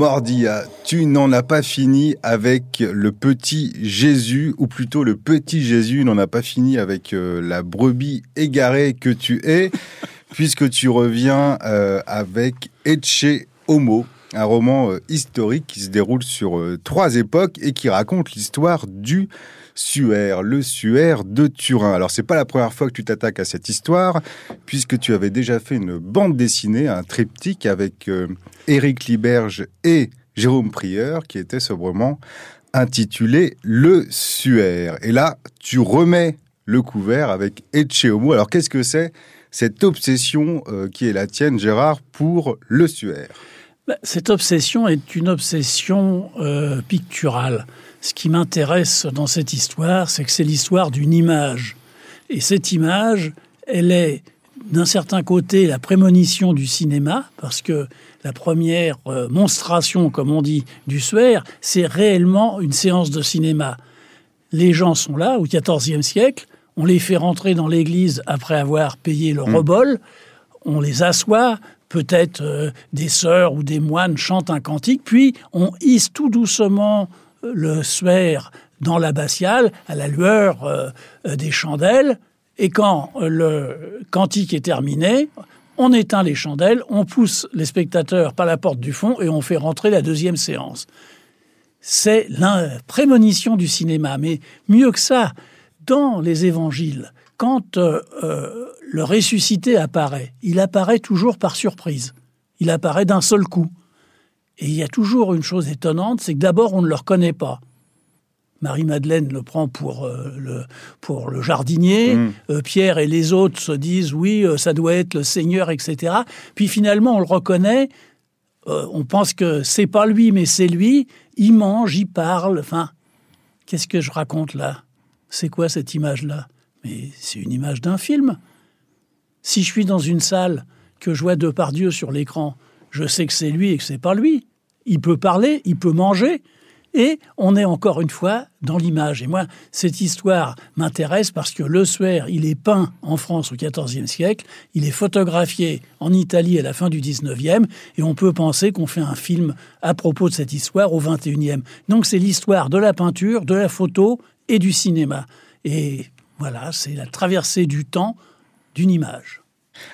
Mordia, tu n'en as pas fini avec le petit Jésus, ou plutôt le petit Jésus n'en a pas fini avec euh, la brebis égarée que tu es, puisque tu reviens euh, avec Etche Homo, un roman euh, historique qui se déroule sur trois époques et qui raconte l'histoire du Suaire, le Suaire de Turin. Alors c'est pas la première fois que tu t'attaques à cette histoire, puisque tu avais déjà fait une bande dessinée, un triptyque avec euh, Éric Liberge et Jérôme Prieur, qui était sobrement intitulé Le Suaire. Et là, tu remets le couvert avec Etche Homo. Alors qu'est-ce que c'est cette obsession euh, qui est la tienne, Gérard, pour le Suaire? Bah, Cette obsession est une obsession euh, picturale. Ce qui m'intéresse dans cette histoire, c'est que c'est l'histoire d'une image. Et cette image, elle est d'un certain côté la prémonition du cinéma, parce que la première euh, monstration, comme on dit, du suaire, c'est réellement une séance de cinéma. Les gens sont là au XIVe siècle, on les fait rentrer dans l'église après avoir payé le mmh. rebol, on les assoit, peut-être euh, des sœurs ou des moines chantent un cantique, puis on hisse tout doucement le suaire dans l'abbatiale à la lueur euh, euh, des chandelles. Et quand le cantique est terminé, on éteint les chandelles, on pousse les spectateurs par la porte du fond et on fait rentrer la deuxième séance. C'est la prémonition du cinéma. Mais mieux que ça, dans les évangiles, quand euh, le ressuscité apparaît, il apparaît toujours par surprise. Il apparaît d'un seul coup. Et il y a toujours une chose étonnante, c'est que d'abord, on ne le reconnaît pas. Marie-Madeleine le prend pour, euh, le, pour le jardinier, mm. euh, Pierre et les autres se disent oui, euh, ça doit être le Seigneur, etc. Puis finalement, on le reconnaît, on pense que c'est pas lui, mais c'est lui, il mange, il parle, enfin, qu'est-ce que je raconte là? C'est quoi cette image-là? Mais c'est une image d'un film. Si je suis dans une salle, que je vois Dieu sur l'écran, je sais que c'est lui et que c'est pas lui il peut parler, il peut manger, et on est encore une fois dans l'image. Et moi, cette histoire m'intéresse parce que le suaire, il est peint en France au XIVe siècle, il est photographié en Italie à la fin du XIXe, et on peut penser qu'on fait un film à propos de cette histoire au XXIe. Donc c'est l'histoire de la peinture, de la photo et du cinéma. Et voilà, c'est la traversée du temps d'une image.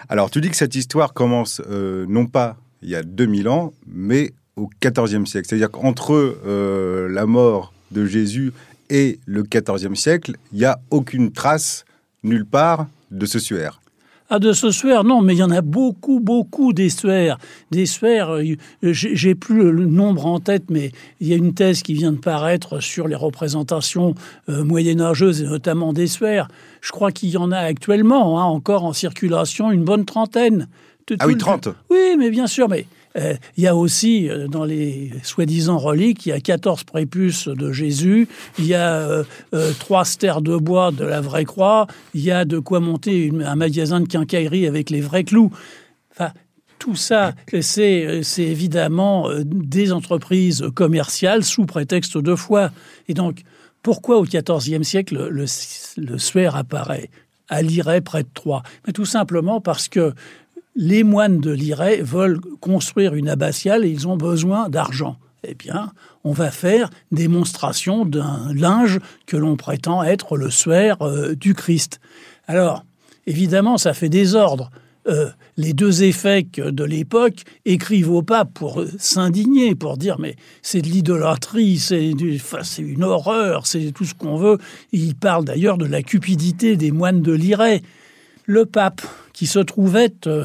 Alors tu dis que cette histoire commence euh, non pas il y a 2000 ans, mais au XIVe siècle. C'est-à-dire qu'entre euh, la mort de Jésus et le XIVe siècle, il n'y a aucune trace nulle part de ce suaire. Ah, de ce suaire, non, mais il y en a beaucoup, beaucoup des suaires. Des suaires, euh, j'ai plus le nombre en tête, mais il y a une thèse qui vient de paraître sur les représentations euh, moyenâgeuses, et notamment des suaires. Je crois qu'il y en a actuellement, hein, encore en circulation, une bonne trentaine. Ah oui, 30 Oui, mais bien sûr, mais euh, il y a aussi, euh, dans les soi-disant reliques, il y a 14 prépuces de Jésus, il y a euh, trois stères de bois de la vraie croix, il y a de quoi monter un magasin de quincaillerie avec les vrais clous. Enfin, tout ça, c'est évidemment des entreprises commerciales sous prétexte de foi. Et donc, pourquoi au XIVe siècle le, le suaire apparaît? À Liray près de Troyes Mais tout simplement parce que les moines de Liray veulent construire une abbatiale et ils ont besoin d'argent. Eh bien, on va faire démonstration d'un linge que l'on prétend être le suaire euh, du Christ. Alors, évidemment, ça fait désordre. Euh, les deux évêques de l'époque écrivent au pape pour s'indigner, pour dire mais c'est de l'idolâtrie, c'est une horreur, c'est tout ce qu'on veut. Ils parlent d'ailleurs de la cupidité des moines de Liray. Le pape, qui se trouvait euh,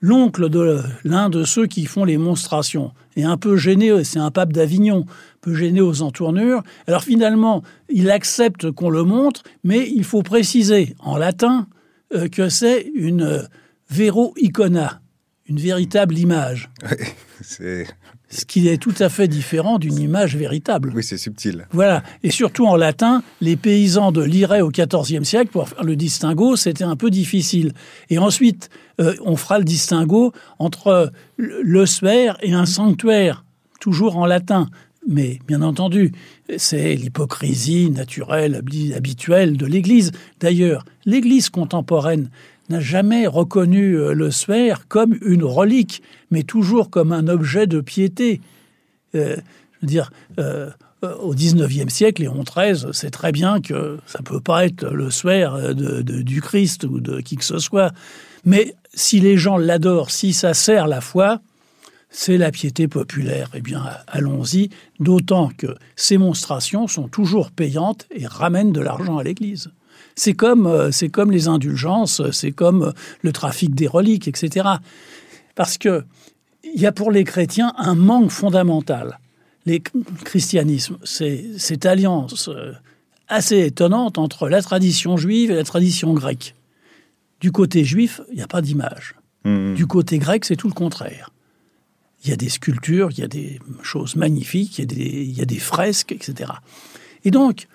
l'oncle de l'un de ceux qui font les monstrations est un peu gêné, c'est un pape d'Avignon, peu gêné aux entournures. Alors finalement, il accepte qu'on le montre, mais il faut préciser en latin euh, que c'est une euh, vero icona, une véritable image. c'est ce qui est tout à fait différent d'une image véritable. Oui, c'est subtil. Voilà. Et surtout en latin, les paysans de Liray au XIVe siècle, pour faire le distinguo, c'était un peu difficile. Et ensuite, euh, on fera le distinguo entre le sphère et un sanctuaire, toujours en latin. Mais bien entendu, c'est l'hypocrisie naturelle, habituelle de l'Église. D'ailleurs, l'Église contemporaine n'a jamais reconnu euh, le sphère comme une relique, mais toujours comme un objet de piété. Euh, dire, euh, au XIXe siècle, Léon XIII sait très bien que ça ne peut pas être le sphère du Christ ou de qui que ce soit. Mais si les gens l'adorent, si ça sert la foi, c'est la piété populaire. Eh bien, allons-y, d'autant que ces monstrations sont toujours payantes et ramènent de l'argent à l'Église. C'est comme, euh, c'est comme les indulgences, c'est comme le trafic des reliques, etc. Parce que il y a pour les chrétiens un manque fondamental. Les christianismes, c'est cette alliance euh, assez étonnante entre la tradition juive et la tradition grecque. Du côté juif, il n'y a pas d'image. Mmh. Du côté grec, c'est tout le contraire. Il y a des sculptures, il y a des choses magnifiques, il y a des, il y a des fresques, etc. Et donc,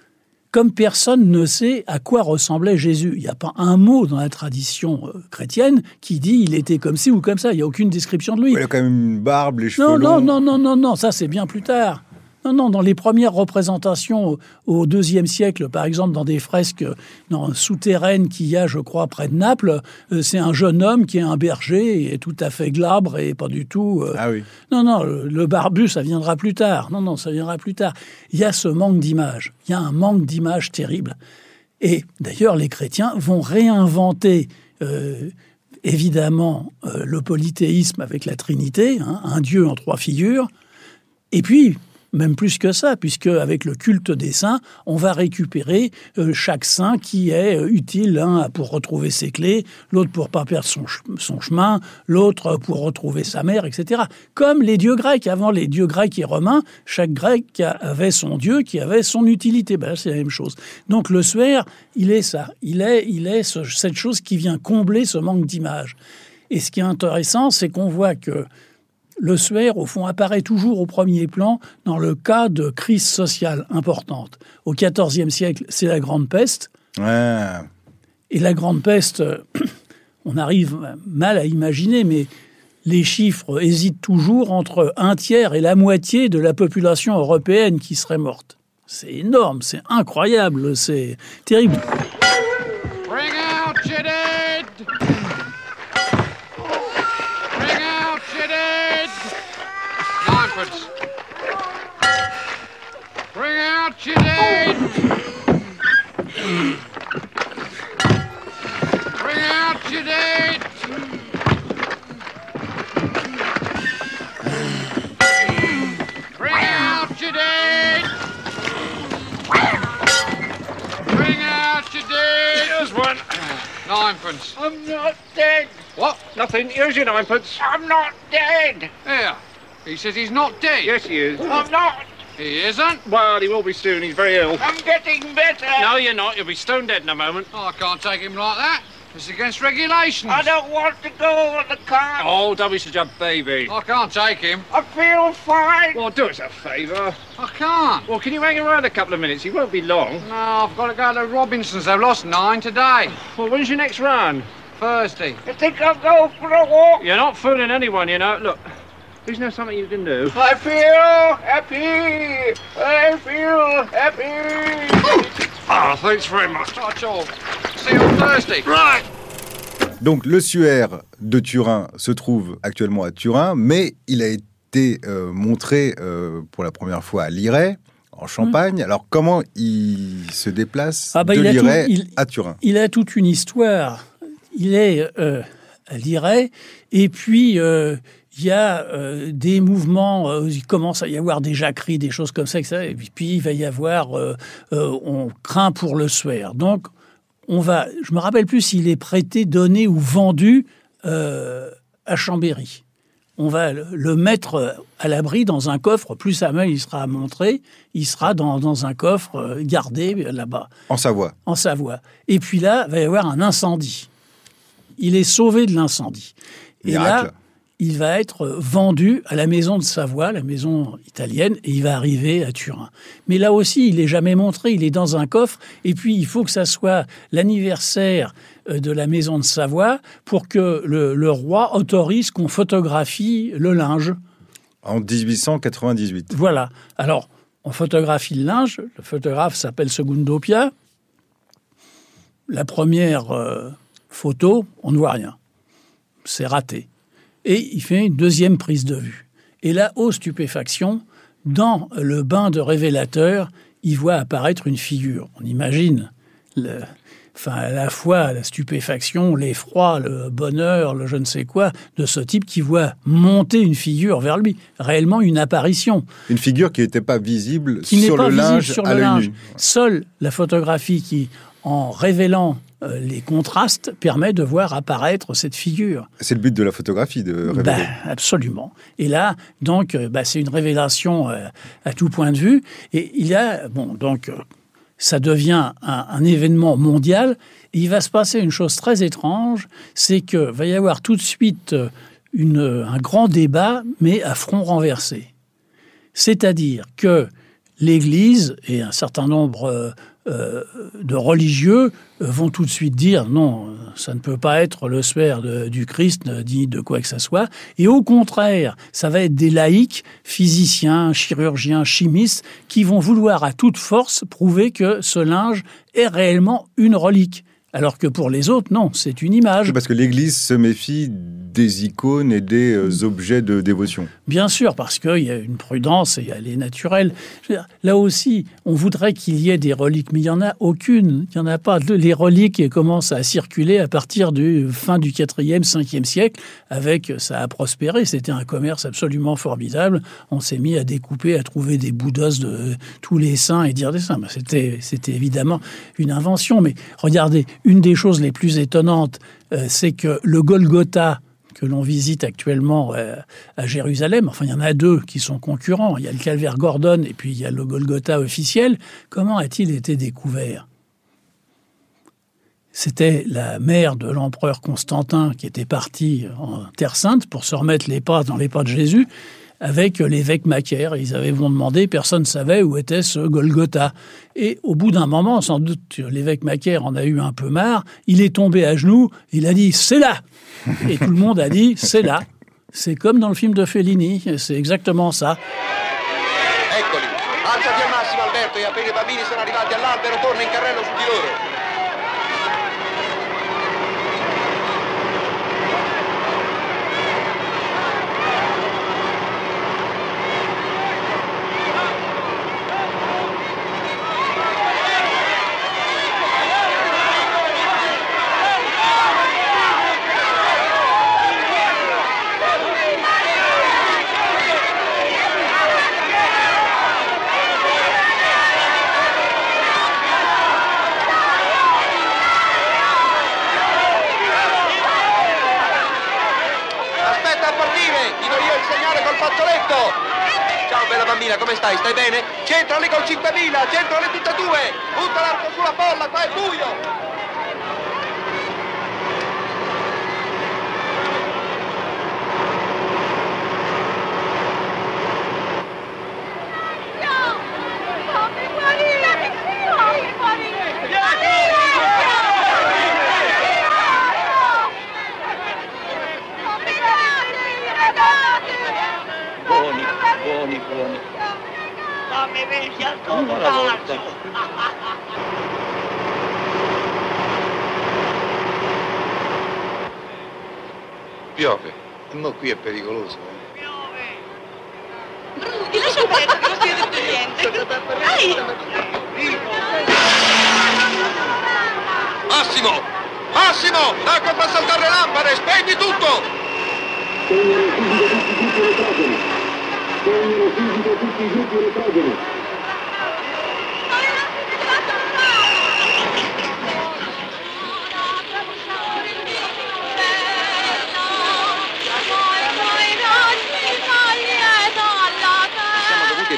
comme personne ne sait à quoi ressemblait Jésus. Il n'y a pas un mot dans la tradition euh, chrétienne qui dit il était comme ci ou comme ça. Il n'y a aucune description de lui. Il a quand même une barbe, les cheveux non, longs. Non, non, non, non, non, ça c'est bien plus tard. Non, non, dans les premières représentations au deuxième siècle, par exemple, dans des fresques souterraines qu'il y a, je crois, près de Naples, euh, c'est un jeune homme qui est un berger et tout à fait glabre et pas du tout. Euh, ah oui. Non, non, le, barbu, ça viendra plus tard. Non, non, ça viendra plus tard. Il y a ce manque d'image. Il y a un manque d'image terrible. Et d'ailleurs, les chrétiens vont réinventer. Euh, évidemment le polythéisme avec la Trinité, hein, un Dieu en trois figures, et puis même plus que ça, puisque avec le culte des saints, on va récupérer euh, chaque saint qui est euh, utile, l'un pour retrouver ses clés, l'autre pour pas perdre son, son chemin, l'autre pour retrouver sa mère, etc. Comme les dieux grecs. Avant les dieux grecs et romains, chaque grec avait son dieu qui avait son utilité. Ben, c'est la même chose. Donc le suaire, il est ça. Il est, il est cette chose qui vient combler ce manque d'image. Et ce qui est intéressant, c'est qu'on voit que le suaire, au fond, apparaît toujours au premier plan dans le cas de crise sociale importante. Au XIVe siècle, c'est la Grande Peste. Et la Grande Peste, on arrive mal à imaginer, mais les chiffres hésitent toujours entre un tiers et la moitié de la population européenne qui serait morte. C'est énorme, c'est incroyable, c'est terrible. Dead! Bring out your dead! Bring out your dead! Bring out your dead! Here's one. Ninepence. I'm not dead. What? Nothing. Here's your ninepence. I'm not dead. Here. He says he's not dead. Yes, he is. I'm not. He isn't? Well, he will be soon. He's very ill. I'm getting better. No, you're not. You'll be stone dead in a moment. Oh, I can't take him like that. It's against regulations. I don't want to go on the car. Oh, don't be such a baby. I can't take him. I feel fine. Well, do us a favour. I can't. Well, can you hang around a couple of minutes? He won't be long. No, I've got to go to Robinson's. They've lost nine today. Well, when's your next run? Thursday. You think I'll go for a walk? You're not fooling anyone, you know. Look, Isn't there something you can do? I feel happy. I feel happy. Ah, thanks very much. See you on Thursday. Right. Donc le suaire de Turin se trouve actuellement à Turin, mais il a été euh, montré euh, pour la première fois à Liray, en Champagne. Mmh. Alors comment il se déplace ah bah, de Liray tout, il, à Turin? Il a toute une histoire. Il est euh, à Liray, et puis euh, il y a euh, des mouvements, euh, il commence à y avoir des jacqueries, des choses comme ça, et puis il va y avoir, euh, on craint pour le suaire. Donc, on va, je me rappelle plus s'il est prêté, donné ou vendu à Chambéry. On va le mettre à l'abri dans un coffre, plus sa main il sera montré, il sera dans, dans un coffre gardé là-bas. En Savoie. En Savoie. Et puis là, il va y avoir un incendie. Il est sauvé de l'incendie. Et Miracle. là, il va être vendu à la maison de Savoie, la maison italienne, et il va arriver à Turin. Mais là aussi, il n'est jamais montré, il est dans un coffre, et puis il faut que ça soit l'anniversaire euh, de la maison de Savoie pour que le, le roi autorise qu'on photographie le linge. En 1898. Voilà. Alors, on photographie le linge, le photographe s'appelle Segundo Pia. La première... Euh, photo, on ne voit rien. C'est raté. Et il fait une deuxième prise de vue. Et là, aux stupéfaction, dans le bain de révélateur, il voit apparaître une figure. On imagine le, enfin, à la fois la stupéfaction, l'effroi, le bonheur, le je ne sais quoi, de ce type qui voit monter une figure vers lui, réellement une apparition. Une figure qui n'était pas visible qui n'est sur pas le visible linge sur le linge. Seule la photographie qui, en révélant euh, les contrastes, permet de voir apparaître cette figure. C'est le but de la photographie, de révéler. Ben, absolument. Et là, donc, euh, ben, c'est une révélation euh, à tout point de vue. Et il y a, bon, donc, ça devient un, un événement mondial. Et il va se passer une chose très étrange, c'est que va y avoir tout de suite une, un grand débat, mais à front renversé. C'est-à-dire que l'Église et un certain nombre euh, euh, de religieux euh, vont tout de suite dire non, euh, ça ne peut pas être le sphère du Christ euh, ni de quoi que ce soit. Et au contraire, ça va être des laïcs, physiciens, chirurgiens, chimistes, qui vont vouloir à toute force prouver que ce linge est réellement une relique. Alors que pour les autres, non, c'est une image. Parce que l'Église se méfie des icônes et des euh, objets de dévotion. Bien sûr, parce qu'il y a une prudence et elle est naturelle. Dire, là aussi, on voudrait qu'il y ait des reliques, mais il n'y en a aucune. Il n'y en a pas. Les reliques commencent à circuler à partir du fin du 4e, 5e siècle, avec, ça a prospéré. C'était un commerce absolument formidable. On s'est mis à découper, à trouver des bouts d'os de tous les saints et dire des saints. Ben, c'était évidemment une invention. Mais regardez, une des choses les plus étonnantes, euh, c'est que le Golgotha, que l'on visite actuellement euh, à Jérusalem. Enfin, il y en a deux qui sont concurrents. Il y a le calvaire Gordon et puis il y a le Golgotha officiel. Comment a-t-il été découvert? C'était la mère de l'empereur Constantin qui était partie en Terre Sainte pour se remettre les pas dans les pas de Jésus avec l'évêque Macaire. Ils avaient vont demandé, personne ne savait où était ce Golgotha. Et au bout d'un moment, sans doute, l'évêque Macaire en a eu un peu marre. Il est tombé à genoux. Il a dit c'est là. Et tout le monde a dit c'est là. C'est comme dans le film de Fellini. C'est exactement ça. Come stai? Stai bene? Centrali col 5000, centrali tutte e due. Butta l'arco sulla folla, qua è buio. seconda volta. Piove, e qui è pericoloso. Eh. Piove! Bruno, ti lascio perdere, che non ti ho detto niente. Dai! Massimo! Massimo! L'acqua fa saltare le lampade, spegni tutto! Sognano subito tutti i gruppi retrogeni. Sognano subito tutti i gruppi retrogeni.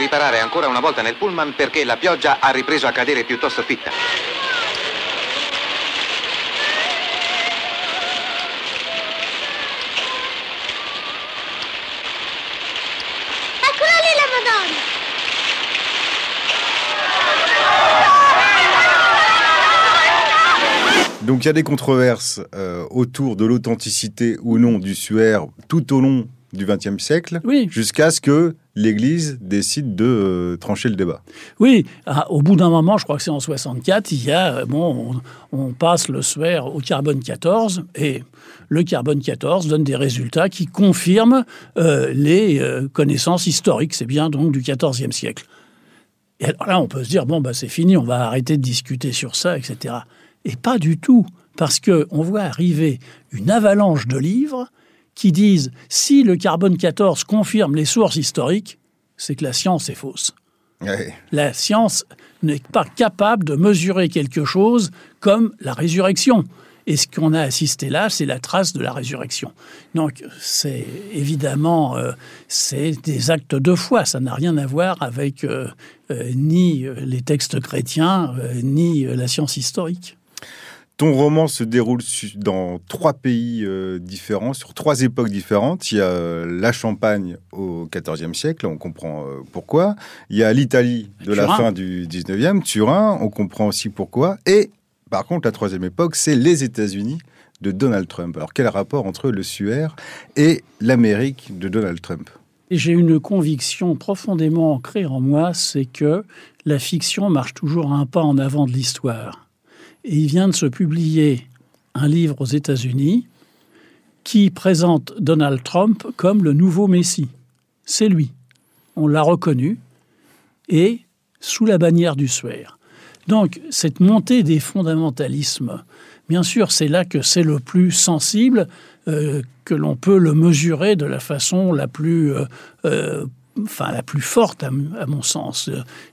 Dovuti riparare ancora una volta nel pullman perché la pioggia ha ripreso a cadere piuttosto fitta. Eccola lì la Madonna! Donc il y a des controverses euh, autour de l'authenticité ou non du suaire tout au long du XXe siècle, Oui. jusqu'à ce que l'Église décide de euh, trancher le débat. Oui, ah, au bout d'un moment, je crois que c'est en 64, il y a, euh, bon, on, passe le SWER au carbone 14 et le carbone 14 donne des résultats qui confirment euh, les connaissances historiques, c'est bien donc du 14e siècle. Et alors là, on peut se dire, bon, bah, c'est fini, on va arrêter de discuter sur ça, etc. Et pas du tout, parce qu'on voit arriver une avalanche de livres qui disent, si le carbone 14 confirme les sources historiques, c'est que la science est fausse. Ouais. La science n'est pas capable de mesurer quelque chose comme la résurrection. Et ce qu'on a assisté là, c'est la trace de la résurrection. Donc, c'est évidemment, euh, c'est des actes de foi. Ça n'a rien à voir avec euh, euh, ni les textes chrétiens, ni la science historique. Ton roman se déroule dans trois pays euh, différents, sur trois époques différentes. Il y a euh, la Champagne au XIVe siècle, on comprend euh, pourquoi. Il y a l'Italie de la fin du XIXe, Turin, on comprend aussi pourquoi. Et par contre, la troisième époque, c'est les États-Unis de Donald Trump. Alors quel rapport entre le SUR et l'Amérique de Donald Trump? J'ai une conviction profondément ancrée en moi, c'est que la fiction marche toujours un pas en avant de l'histoire. Et il vient de se publier un livre aux États-Unis qui présente Donald Trump comme le nouveau Messie. C'est lui. On l'a reconnu et sous la bannière du SWER. Donc cette montée des fondamentalismes, bien sûr, c'est là que c'est le plus sensible, euh, que l'on peut le mesurer de la façon la plus, euh, euh, enfin la plus forte à, mon sens.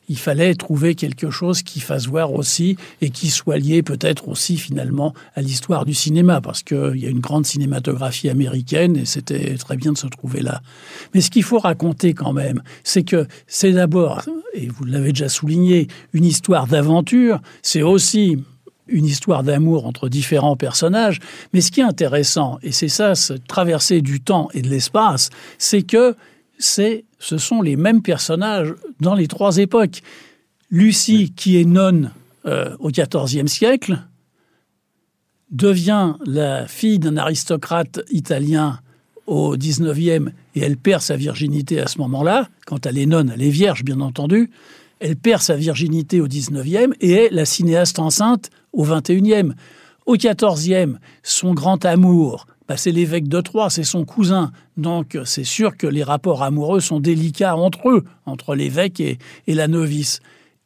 Il fallait trouver quelque chose qui fasse voir aussi et qui soit lié peut-être aussi finalement à l'histoire du cinéma, parce qu'il y a une grande cinématographie américaine et c'était très bien de se trouver là. Mais ce qu'il faut raconter quand même, c'est que c'est d'abord, et vous l'avez déjà souligné, une histoire d'aventure, c'est aussi une histoire d'amour entre différents personnages. Mais ce qui est intéressant, et c'est ça, cette traversée du temps et de l'espace, c'est que c'est, ce sont les mêmes personnages dans les trois époques. Lucie, qui est nonne euh, au XIVe siècle, devient la fille d'un aristocrate italien au XIXe et elle perd sa virginité à ce moment-là. Quand elle est nonne, elle est vierge, bien entendu. Elle perd sa virginité au XIXe et est la cinéaste enceinte au XXIe. Au XIVe, son grand amour, bah, c'est l'évêque de Troyes, c'est son cousin. Donc c'est sûr que les rapports amoureux sont délicats entre eux, entre l'évêque et, et la novice.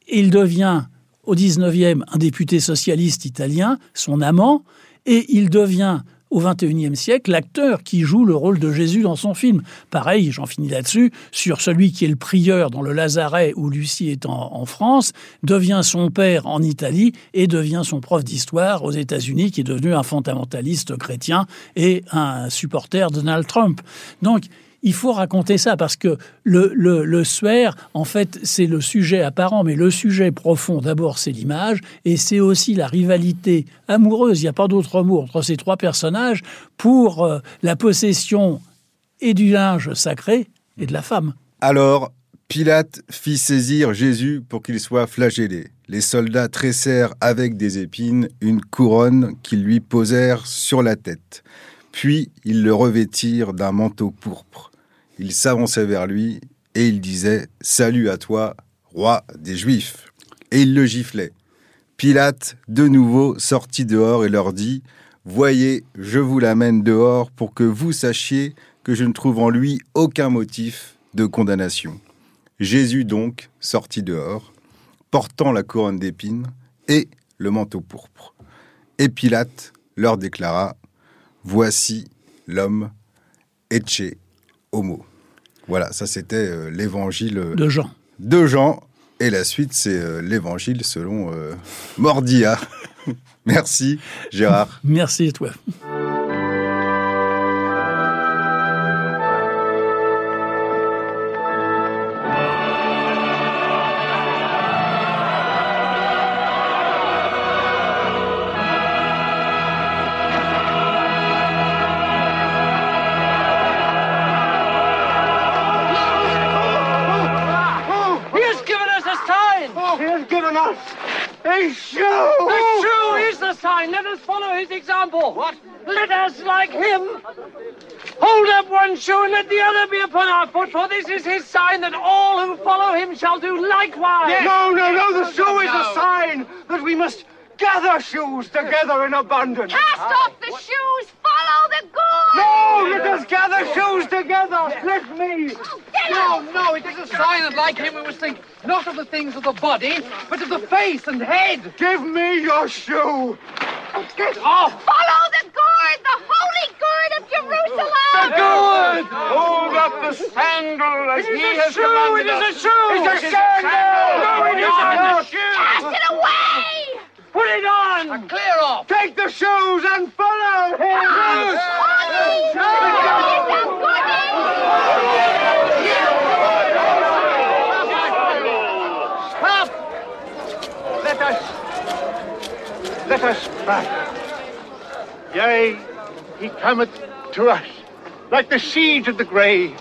Il devient au XIXe un député socialiste italien, son amant, et il devient au XXIe siècle l'acteur qui joue le rôle de Jésus dans son film. Pareil, j'en finis là-dessus, sur celui qui est le prieur dans le Lazaret où Lucie est en, France, devient son père en Italie et devient son prof d'histoire aux États-Unis qui est devenu un fondamentaliste chrétien et un supporter de Donald Trump. Donc, il faut raconter ça parce que le, le, le en fait, c'est le sujet apparent, mais le sujet profond, d'abord, c'est l'image et c'est aussi la rivalité amoureuse, il n'y a pas d'autre mot, entre ces trois personnages pour euh, la possession et du linge sacré et de la femme. Alors, Pilate fit saisir Jésus pour qu'il soit flagellé. Les soldats tressèrent avec des épines une couronne qu'ils lui posèrent sur la tête. Puis ils le revêtirent d'un manteau pourpre. Ils s'avançaient vers lui et ils disaient Salut à toi, roi des Juifs. Et ils le giflaient. Pilate, de nouveau, sortit dehors et leur dit Voyez, je vous l'amène dehors pour que vous sachiez que je ne trouve en lui aucun motif de condamnation. Jésus donc sortit dehors, portant la couronne d'épines et le manteau pourpre. Et Pilate leur déclara Voici l'homme ecce homo. Voilà, ça c'était euh, l'évangile euh, De Jean. de Jean. Et la suite, c'est euh, l'évangile selon Mordia. Merci, Gérard. Merci à toi. He has given us a sign! He has given us a shoe. The shoe is the sign. Let us follow his example. What? Let us, like him, hold up one shoe and let the other be upon our foot, for this is his sign that all who follow him shall do likewise. No, no, no. The shoe is a sign that we must gather shoes together in abundance. Cast off the shoes, follow the gourd! No, let us gather shoes together. Let me. Get No, up! no, it is a sign that, like him, we must think not of the things of the body, but of the face and head. Give me your shoe. Get off. Follow the gourd, the holy gourd of Jerusalem! Good. Hold up the sandal as he has commanded us. It is a shoe. It's a sandal. No, it is Not not. a shoe. Cast it away! Put it on. Clear off. Take the shoes and follow him. Is! Stop! Let us, let us back. Yea, he cometh to us, like the seeds of the grave.